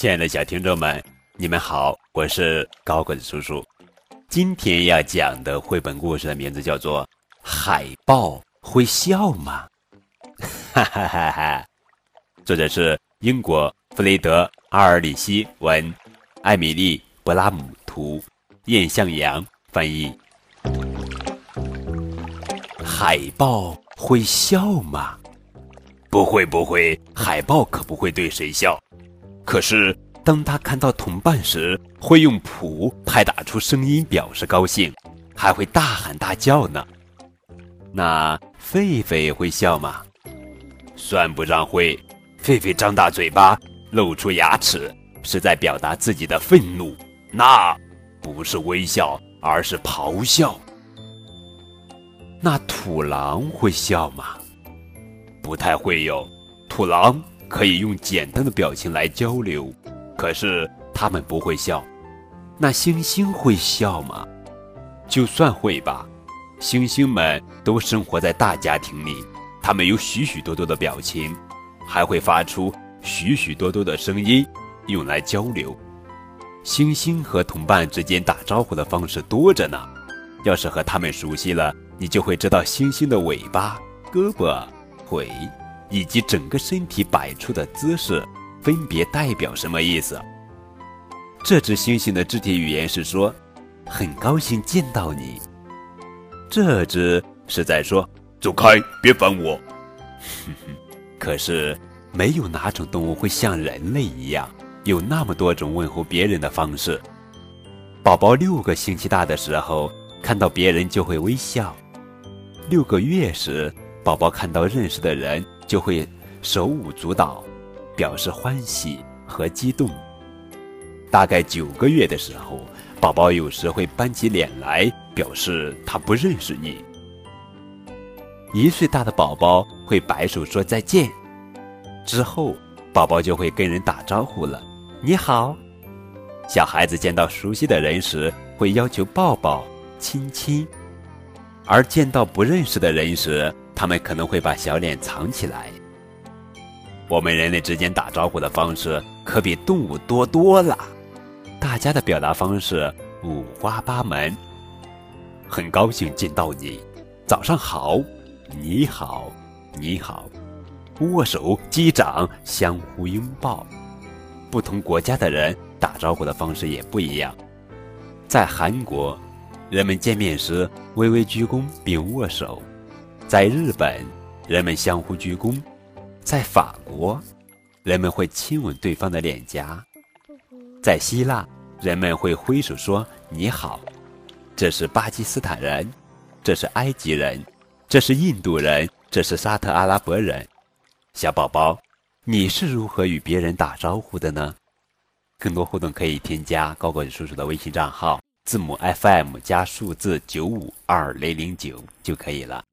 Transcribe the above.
亲爱的小听众们，你们好，我是高个子叔叔。今天要讲的绘本故事的名字叫做《海豹会笑吗》。哈哈哈哈！作者是英国弗雷德·阿尔里希文，艾米丽·布拉姆图，燕向阳翻译。海豹会笑吗？不会，不会，海豹可不会对谁笑。可是，当他看到同伴时，会用蹼拍打出声音表示高兴，还会大喊大叫呢。那狒狒会笑吗？算不上会。狒狒张大嘴巴，露出牙齿，是在表达自己的愤怒。那不是微笑，而是咆哮。那土狼会笑吗？不太会有。土狼。可以用简单的表情来交流，可是他们不会笑。那星星会笑吗？就算会吧。星星们都生活在大家庭里，他们有许许多多的表情，还会发出许许多多的声音，用来交流。星星和同伴之间打招呼的方式多着呢。要是和他们熟悉了，你就会知道星星的尾巴、胳膊、腿。以及整个身体摆出的姿势，分别代表什么意思？这只猩猩的肢体语言是说：“很高兴见到你。”这只是在说：“走开，别烦我。”。可是，没有哪种动物会像人类一样，有那么多种问候别人的方式。宝宝六个星期大的时候，看到别人就会微笑；六个月时，宝宝看到认识的人。就会手舞足蹈，表示欢喜和激动。大概九个月的时候，宝宝有时会搬起脸来，表示他不认识你。一岁大的宝宝会摆手说再见，之后宝宝就会跟人打招呼了：“你好。”小孩子见到熟悉的人时，会要求抱抱、亲亲；而见到不认识的人时，他们可能会把小脸藏起来。我们人类之间打招呼的方式可比动物多多了，大家的表达方式五花八门。很高兴见到你，早上好，你好，你好，握手、击掌、相互拥抱。不同国家的人打招呼的方式也不一样。在韩国，人们见面时微微鞠躬并握手。在日本，人们相互鞠躬；在法国，人们会亲吻对方的脸颊；在希腊，人们会挥手说“你好”。这是巴基斯坦人，这是埃及人，这是印度人，这是沙特阿拉伯人。小宝宝，你是如何与别人打招呼的呢？更多互动可以添加高个子叔叔的微信账号，字母 FM 加数字九五二零零九就可以了。